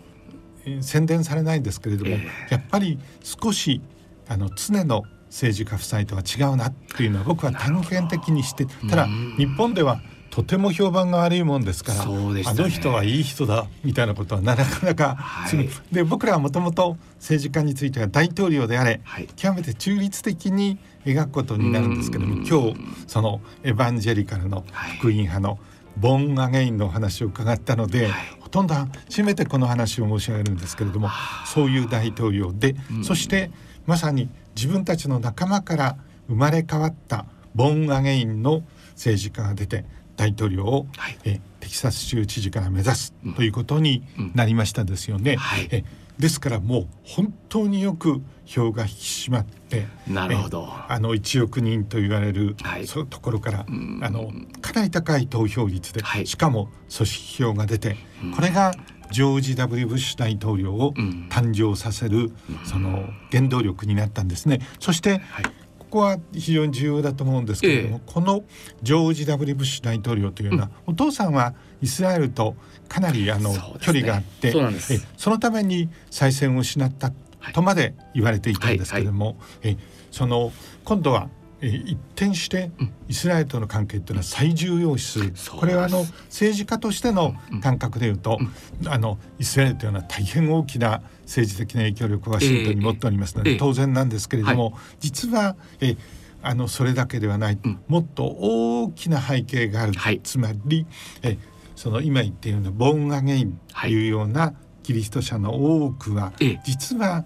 B: 宣伝されないんですけれども、やっぱり少しあの常の政治家夫妻とは違うなっていうのは僕は単元的にしてただ日本ではとても評判が悪いもんですから、ね、あの人はいい人だみたいなことはなかなか、はい、で僕らはもともと政治家については大統領であれ、はい、極めて中立的に描くことになるんですけども今日そのエヴァンジェリカルの福音派のボン・アゲインの話を伺ったので、はい、ほとんど初めてこの話を申し上げるんですけれどもそういう大統領で、そしてまさに自分たちの仲間から生まれ変わったボン・アゲインの政治家が出て大統領を、はい、えテキサス州知事から目指すということになりましたですよね。うんうんはい、えですからもう本当によく票が引き締まって
C: なるほど。
B: あの1億人と言われる、はい、そういうところからあのかなり高い投票率で、はい、しかも組織票が出て、これがジョージ・ W・ ブッシュ大統領を誕生させる、その原動力になったんですね。そして、はいこは非常に重要だと思うんですけれども、ええ、このジョージ・ W・ ブッシュ大統領というのは、うん、お父さんはイスラエルとかなりあの、ね、距離があってそえそのために再選を失ったとまで言われていたんですけれども、はいはい。はい、えその今度はえ一転してイスラエルとの関係というのは最重要視する、これはあの政治家としての感覚でいうと、あのイスラエルというのは大変大きな政治的な影響力をワシントンに持っておりますので、当然なんですけれども、実はえあのそれだけではない、もっと大きな背景がある、つまりえその今言っているようなボン・アゲインというようなキリスト者の多くは、実は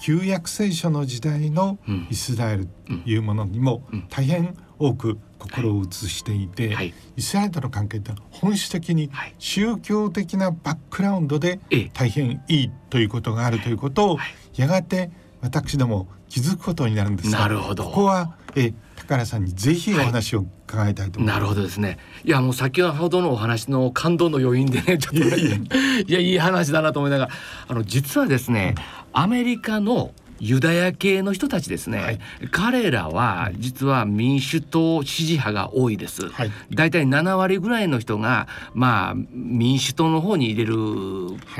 B: 旧約聖書の時代のイスラエルというものにも大変多く心を移していて、はい、イスラエルとの関係って本質的に宗教的なバックグラウンドで大変いいということがあるということをやがて私ども気づくことになるんです
C: なるほど
B: ここはえ高原さんにぜひお話を伺いたいと思います、
C: はい、なるほどですね。いやもう先ほどのお話の感動の余韻でね <laughs> ちょっといやいやいい話だなと思いながら。あの実はですね、アメリカのユダヤ系の人たちですね、はい、彼らは実は民主党支持派が多いです、はい、だいたい7割ぐらいの人がまあ民主党の方に入れる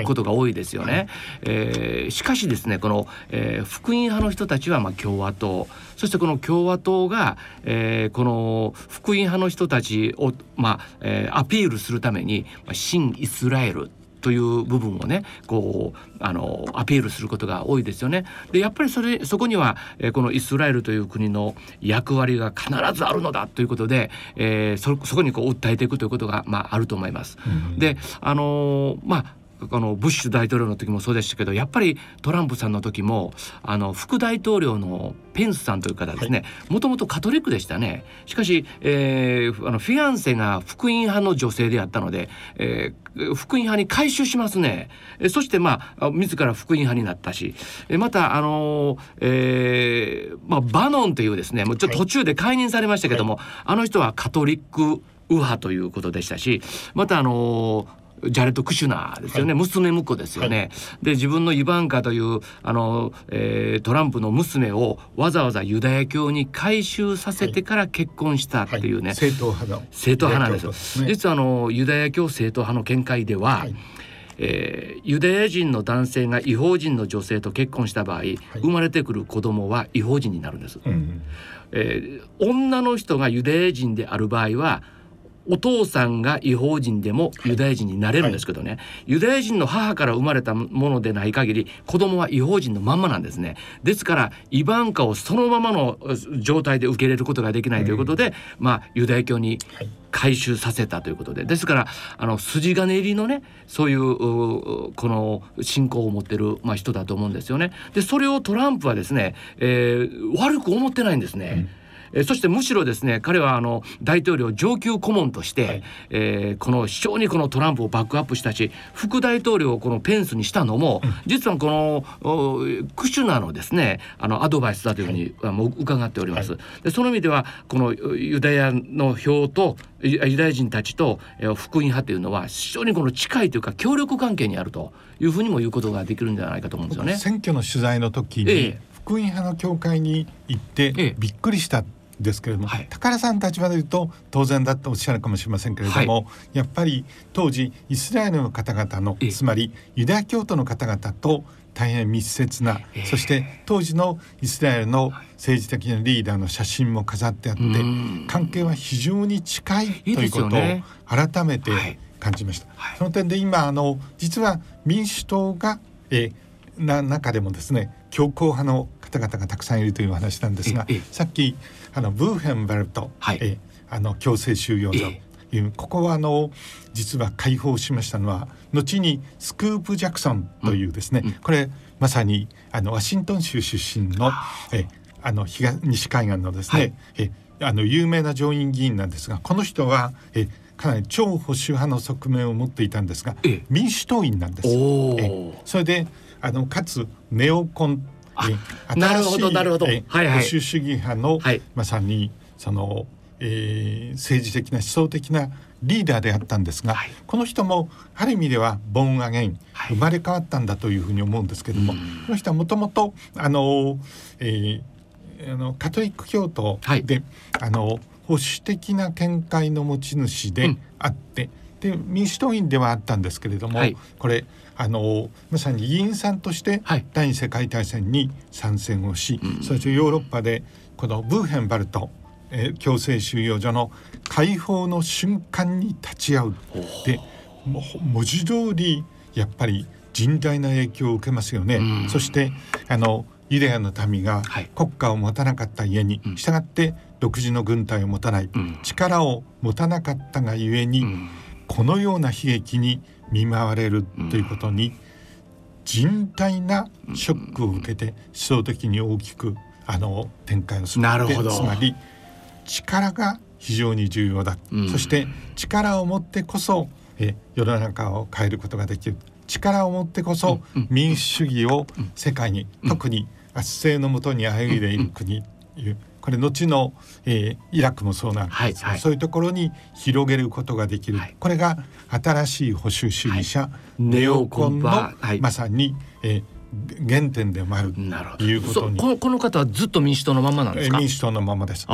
C: ことが多いですよね、はい、えー、しかしですねこの、えー、福音派の人たちはまあ共和党。そしてこの共和党が、えー、この福音派の人たちを、まあえー、アピールするために、まあ、新イスラエルという部分をねこうあのアピールすることが多いですよね。でやっぱりそれそこには、えー、このイスラエルという国の役割が必ずあるのだということで、えー、そそこにこう訴えていくということが、まあ、あると思います。うん、であのー、まああのブッシュ大統領の時もそうでしたけどやっぱりトランプさんの時もあの副大統領のペンスさんという方ですねもともとカトリックでしたね。しかし、えー、あのフィアンセが福音派の女性であったので、えー、福音派に改宗しますね。そしてまあ自ら福音派になったしまたあのー、えー、まあ、バノンというですねもうちょっと途中で解任されましたけども、はい、あの人はカトリック右派ということでしたしまたあのージャレット・クシュナーですよね、はい、娘婿ですよね。はい、で自分のイバンカというあの、えー、トランプの娘をわざわざユダヤ教に改宗させてから結婚したっていうね、はい、
B: 正統派の。
C: 正統派なんです、ね、実はあのユダヤ教正統派の見解では、えー、ユダヤ人の男性が違法人の女性と結婚した場合、生まれてくる子供は違法人になるんです。うん、えー、女の人がユダヤ人である場合はお父さんが違法人でもユダヤ人になれるんですけどね、はい、ユダヤ人の母から生まれたものでない限り子供は違法人のまんまなんですね。ですからイバンカをそのままの状態で受け入れることができないということで、うん、まあユダヤ教に回収させたということで。ですからあの筋金入りのねそういうこの信仰を持ってる、まあ、人だと思うんですよね。でそれをトランプはですね、えー、悪く思ってないんですね。うんえー、そしてむしろですね彼はあの大統領上級顧問として、はい、えー、この非常にこのトランプをバックアップしたし副大統領をこのペンスにしたのも、うん、実はこのクシュナのですねあのアドバイスだというふうに、はい、もう伺っております。はい、でその意味ではこのユダヤの票とユダヤ人たちと福音派というのは非常にこの近いというか協力関係にあるというふうにも言うことができるんじゃないかと思うんですよね。
B: 選挙の取材の時に、ええ、福音派の教会に行ってびっくりしたですけれども、はい、高さん立場で言うと当然だとおっしゃるかもしれませんけれども、はい、やっぱり当時イスラエルの方々のつまりユダヤ教徒の方々と大変密接な、えー、そして当時のイスラエルの政治的なリーダーの写真も飾ってあって、関係は非常に近いということを改めて感じました。はい、その点で今あの実は民主党が、えー、な中でもですね強硬派の方々がたくさんいるという話なんですが、さっきあのブーヘンベルト、はい、えあの強制収容所、いうここはあの実は解放しましたのは後にスクープ・ジャクソンというですね、うんうん、これまさにあのワシントン州出身のえあの東西海岸のですね、はい、えあの有名な上院議員なんですがこの人はえかなり超保守派の側面を持っていたんですが民主党員なんです。え。それであのかつネオコン
C: なるほどなるほど、はい
B: はい、保守主義派の、はい、まさにそのえー、政治的な思想的なリーダーであったんですが、はい、この人もある意味ではボンアゲン、生まれ変わったんだというふうに思うんですけども、この人はもともとあの、えー、あのカトリック教徒で、はい、あの保守的な見解の持ち主であって、うん、で民主党員ではあったんですけれども、はい、これあのまさに議員さんとして第二次世界大戦に参戦をし、そしてヨーロッパでこのブーヘンバルトえー、強制収容所の解放の瞬間に立ち会うで文字通りやっぱり甚大な影響を受けますよね。そしてあのユダヤの民が国家を持たなかった家に、はい、従って独自の軍隊を持たない、うん、力を持たなかったがゆえに、うん、このような悲劇に見舞われるということに、甚大なショックを受けて思想的に大きくあの展開をする
C: なるほど。
B: つまり力が非常に重要だ、うん、そして力を持ってこそえ世の中を変えることができる。力を持ってこそ民主主義を世界に、うん、特に圧政のもとに歩いでいる国いうこれ後の、えー、イラクもそうなんですが、はいはい、そういうところに広げることができる、はい、これが新しい保守主義者、ネオコンの、まさに、えー、原点でもあるということに。
C: このこの方はずっと民主党のままなんですか？
B: 民主党のままです。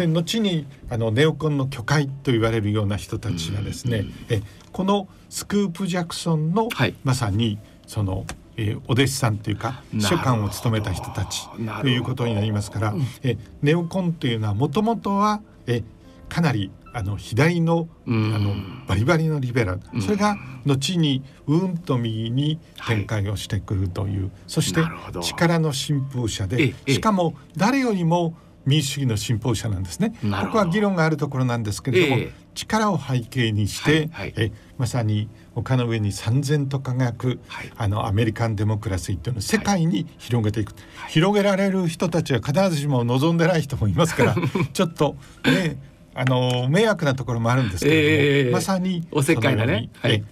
B: え後にあのネオコンの巨会と言われるような人たちがですねえこのスクープ・ジャクソンの、はい、まさにそのえー、お弟子さんというか書簡を務めた人たちということになりますから、えネオコンというのはもともとはえかなりあの左のあのバリバリのリベラル。それが後にうんと右に展開をしてくるという、はい、そして力の信奉者でしかも誰よりも民主主義の信奉者なんですね。ここは議論があるところなんですけれども、え力を背景にして、はいはい、えまさに丘の上に三千と輝く、はい、あのアメリカンデモクラシーというのを世界に広げていく、広げられる人たちは必ずしも望んでない人もいますから <laughs> ちょっとねあの迷惑なところもあるんですけれども、えー、まさに
C: おせっかいがね、
B: はい、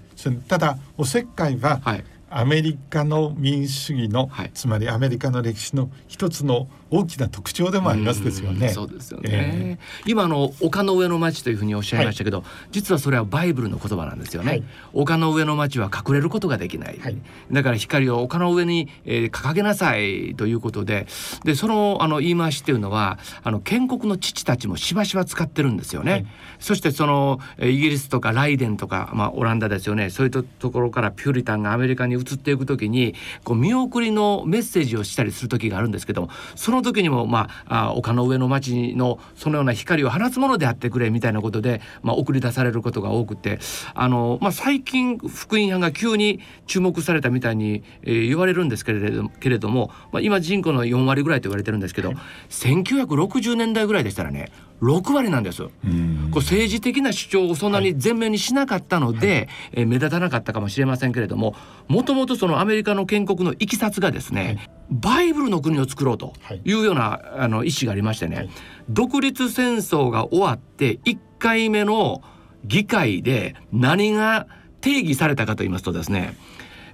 B: ただおせっかいは、はい、アメリカの民主主義の、はい、つまりアメリカの歴史の一つの大きな特徴でもありますですよね。
C: そうですよね。えー、今の丘の上の町というふうにおっしゃいましたけど、はい、実はそれはバイブルの言葉なんですよね。はい、丘の上の町は隠れることができない。はい、だから光を丘の上に、えー、掲げなさいということで、でそのあの言い回しっていうのはあの建国の父たちもしばしば使ってるんですよね。そしてそのイギリスとかライデンとかまあオランダですよね。そういうところからピューリタンがアメリカに移っていくときにこう見送りのメッセージをしたりする時があるんですけども、そのの時にも、まあ、あ丘の上の町のそのような光を放つものであってくれみたいなことで、まあ、送り出されることが多くてあの、まあ、最近福音派が急に注目されたみたいに、えー、言われるんですけれどけれども、まあ、今人口の4割ぐらいと言われてるんですけど、はい、1960年代ぐらいでしたらね6割なんです。こう政治的な主張をそんなに前面にしなかったので、はい、えー、目立たなかったかもしれませんけれどももともとそのアメリカの建国のいきさつがですね、はい、バイブルの国を作ろうとい。うような、あの意思がありましてね、独立戦争が終わって1回目の議会で何が定義されたかと言いますとですね、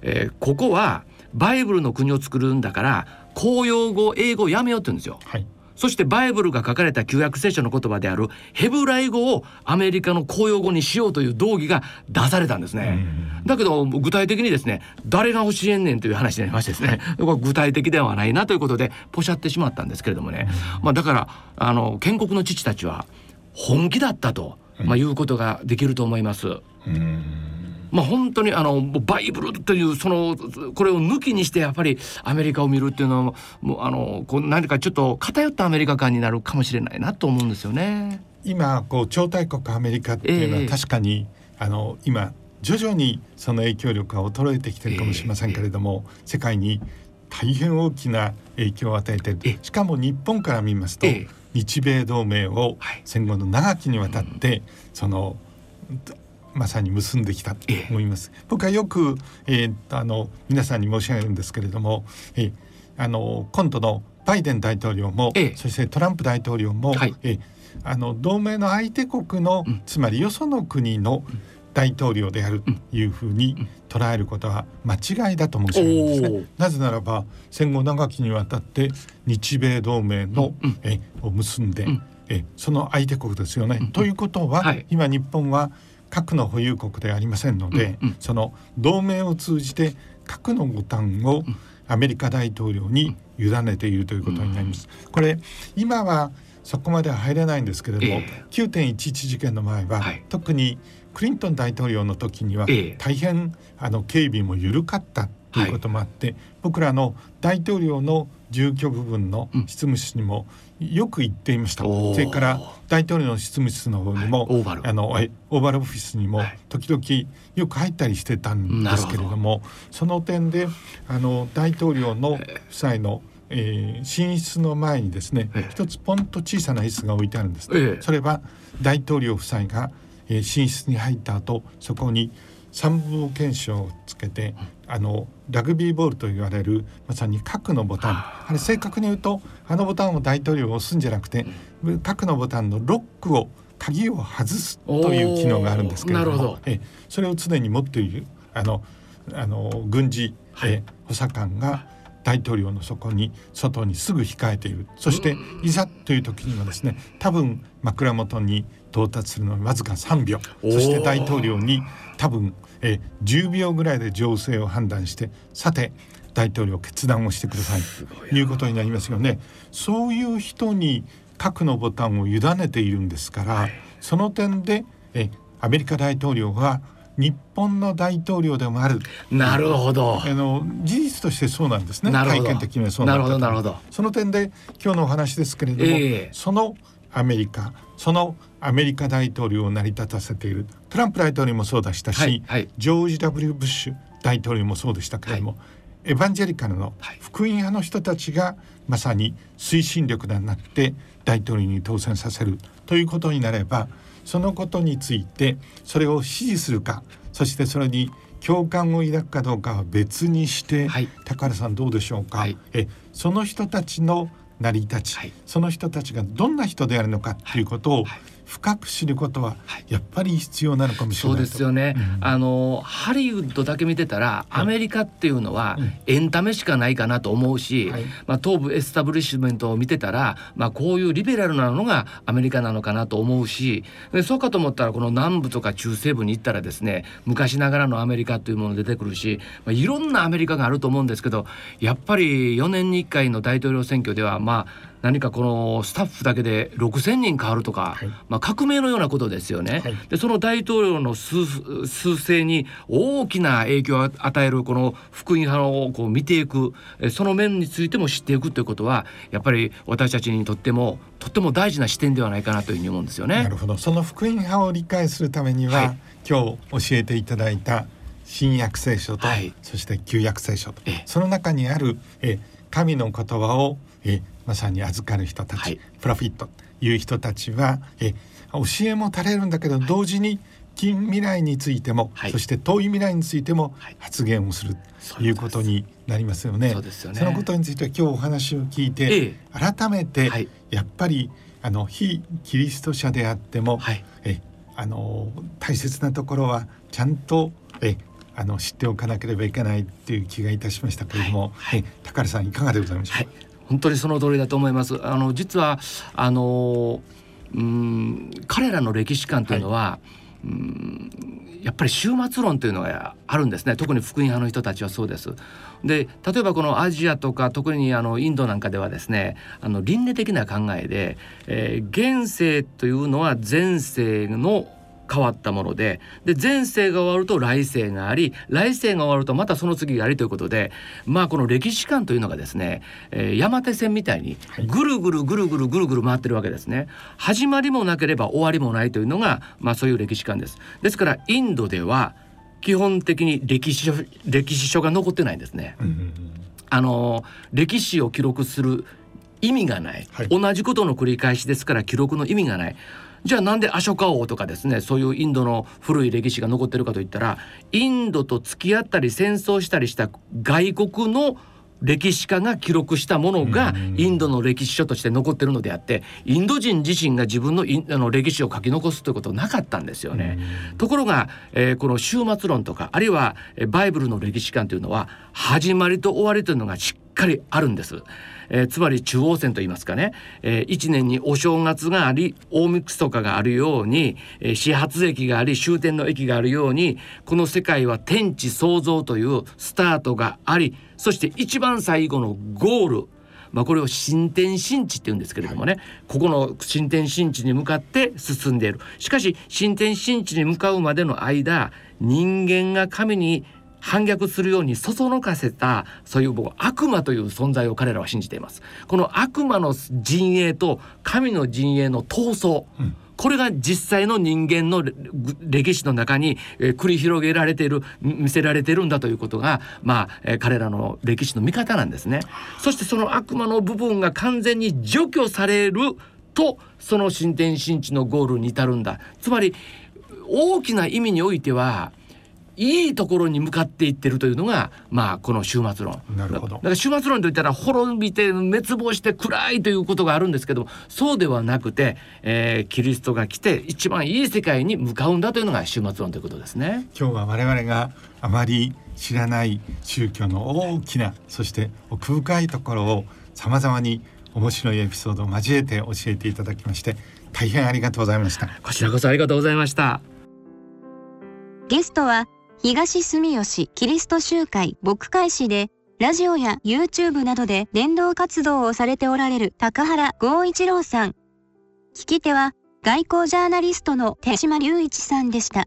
C: えー、ここはバイブルの国を作るんだから公用語英語やめようって言うんですよ。はいそしてバイブルが書かれた旧約聖書の言葉であるヘブライ語をアメリカの公用語にしようという動議が出されたんですね。だけど具体的にですね誰が教えんねんという話になりましてですね。具体的ではないなということでポシャってしまったんですけれどもね、まあ、だからあの建国の父たちは本気だったと、まあ、いうことができると思います。まあ、本当にあのバイブルというそのこれを抜きにしてやっぱりアメリカを見るっていうのはもうあのこう何かちょっと偏ったアメリカ感になるかもしれないなと思うんですよね。
B: 今こう超大国アメリカっていうのは確かに、えー、あの今徐々にその影響力が衰えてきてるかもしれませんけれども、えー、世界に大変大きな影響を与えているしかも日本から見ますと、日米同盟を戦後の長きにわたって、そのまさに結んできたと思います。え僕はよく、えー、あの皆さんに申し上げるんですけれども、えー、あの今度のバイデン大統領も、えそしてトランプ大統領も、はい、えあの同盟の相手国の、うん、つまりよその国の大統領であるというふうに捉えることは間違いだと申し上げるんですね。なぜならば戦後長きにわたって日米同盟の、うん、えを結んで、うん、えその相手国ですよね。ということは、はい、今日本は核の保有国ではありませんので、うんうん、その同盟を通じて核のボタンをアメリカ大統領に委ねているということになります。これ今はそこまでは入れないんですけれども、えー、9.11事件の前は、はい、特にクリントン大統領の時には大変、あの警備も緩かったということもあって、はい、僕らの大統領の住居部分の執務室にもよく行っていました、うん、それから大統領の執務室の方にも、はい、オーバル。あのオーバルオフィスにも時々よく入ったりしてたんですけれどもその点であの大統領の夫妻の、えー、寝室の前にですね、一つポンと小さな椅子が置いてあるんです、それは大統領夫妻が、えー、寝室に入った後そこに三部検証をつけてあのラグビーボールと言われるまさに核のボタン。あ。れ正確に言うとあのボタンを大統領が押すんじゃなくて核のボタンのロックを鍵を外すという機能があるんですけれども。えそれを常に持っているあのあの軍事、はい、え補佐官が大統領のそこに外にすぐ控えている。そしていざという時にはですね多分枕元に到達するのにわずか3秒。そして大統領に多分え10秒ぐらいで情勢を判断してさて大統領決断をしてくださいということになりますよね。そういう人に核のボタンを委ねているんですから、はい、その点でえアメリカ大統領は日本の大統領でもある。
C: なるほど。
B: あの事実としてそうなんですね。
C: 体
B: 験的にはそうな
C: るほどなるほど。
B: その点で今日のお話ですけれども、えー、そのアメリカそのアメリカ大統領を成り立たせている。トランプ大統領もそうでしたし、はいはい、ジョージ・ W・ ブッシュ大統領もそうでしたけれども、はい、エヴァンジェリカルの福音派の人たちがまさに推進力になって大統領に当選させるということになればそのことについてそれを支持するかそしてそれに共感を抱くかどうかは別にして、はい、高原さんどうでしょうか、はい、えその人たちの成り立ち、はい、その人たちがどんな人であるのかということを、深く知ることはやっぱり必要なのかもしれない、
C: そうですよね、うん、あのハリウッドだけ見てたら、アメリカっていうのはエンタメしかないかなと思うし、はい、まあ、東部エスタブリッシュメントを見てたら、まあ、こういうリベラルなのがアメリカなのかなと思うしそうかと思ったらこの南部とか中西部に行ったらですね昔ながらのアメリカというもの出てくるし、まあ、いろんなアメリカがあると思うんですけどやっぱり4年に1回の大統領選挙ではまあ何かこのスタッフだけで6,000人変わるとか、はい、まあ、革命のようなことですよね。はい、でその大統領の数数勢に大きな影響を与えるこの福音派をこう見ていくその面についても知っていくということはやっぱり私たちにとってもとっても大事な視点ではないかなというふうに思うんですよね。
B: なるほど。その福音派を理解するためには、はい、今日教えていただいた新約聖書と、そして旧約聖書と、その中にあるえ神の言葉をえまさに預かる人たち、はい、プロフィットいう人たちはえ教えも足れるんだけど同時に近未来についても、はい、そして遠い未来についても発言をするということになりますよね。そ、ね、のことについては今日お話を聞いて、ええ、改めてやっぱりあの非キリスト者であっても、はい、えあの大切なところはちゃんとえあの知っておかなければいけないっていう気がいたしましたけれども、はい、はい、高原さんいかがでございましょう、はい、
C: 本当にその通りだと思います。あの実はあのうん彼らの歴史観というのは、はい、うんやっぱり終末論というのがあるんですね特に福音派の人たちはそうです。で例えばこのアジアとか特にあのインドなんかではですねあの倫理的な考えで、えー、現世というのは前世の変わったものでで前世が終わると来世があり来世が終わるとまたその次がありということでまあこの歴史観というのがですね、えー、山手線みたいにぐるぐるぐるぐるぐるぐる回ってるわけですね。始まりもなければ終わりもないというのがまあそういう歴史観です。ですからインドでは基本的に歴史書歴史書が残ってないんですね。あの歴史を記録する意味がない、はい、同じことの繰り返しですから記録の意味がないじゃあなんでアショカ王とかですねそういうインドの古い歴史が残ってるかといったらインドと付き合ったり戦争したりした外国の歴史家が記録したものがインドの歴史書として残ってるのであってインド人自身が自分のあの歴史を書き残すということはなかったんですよね。ところが、えー、この終末論とかあるいはバイブルの歴史観というのは始まりと終わりというのがしっかりあるんです。えー、つまり中央線といいますかね、えー、1年にお正月があり大晦日があるように、えー、始発駅があり終点の駅があるようにこの世界は天地創造というスタートがありそして一番最後のゴール。まあ、これを新天新地って言うんですけれどもね。ここの新天新地に向かって進んでいる。しかし新天新地に向かうまでの間人間が神に反逆するようにそそのかせたそういう悪魔という存在を彼らは信じていますこの悪魔の陣営と神の陣営の闘争、うんこれが実際の人間の歴史の中に、え繰り広げられている見せられているんだということが、まあえ彼らの歴史の見方なんですね。そしてその悪魔の部分が完全に除去されるとその新天新地のゴールに至るんだ。つまり大きな意味においてはいいところに向かっていってるというのがまあこの終末論。
B: なるほど。
C: だから終末論といったら滅びて滅亡して暗いということがあるんですけどもそうではなくて、えー、キリストが来て一番いい世界に向かうんだというのが終末論ということですね。
B: 今日は我々があまり知らない宗教の大きなそして奥深いところをさまざまに面白いエピソードを交えて教えていただきまして大変ありがとうございました。
C: こちらこそありがとうございました。
A: ゲストは東住吉キリスト集会牧会誌で、ラジオや YouTube などで伝道活動をされておられる高原剛一郎さん。聞き手は外交ジャーナリストの手島隆一さんでした。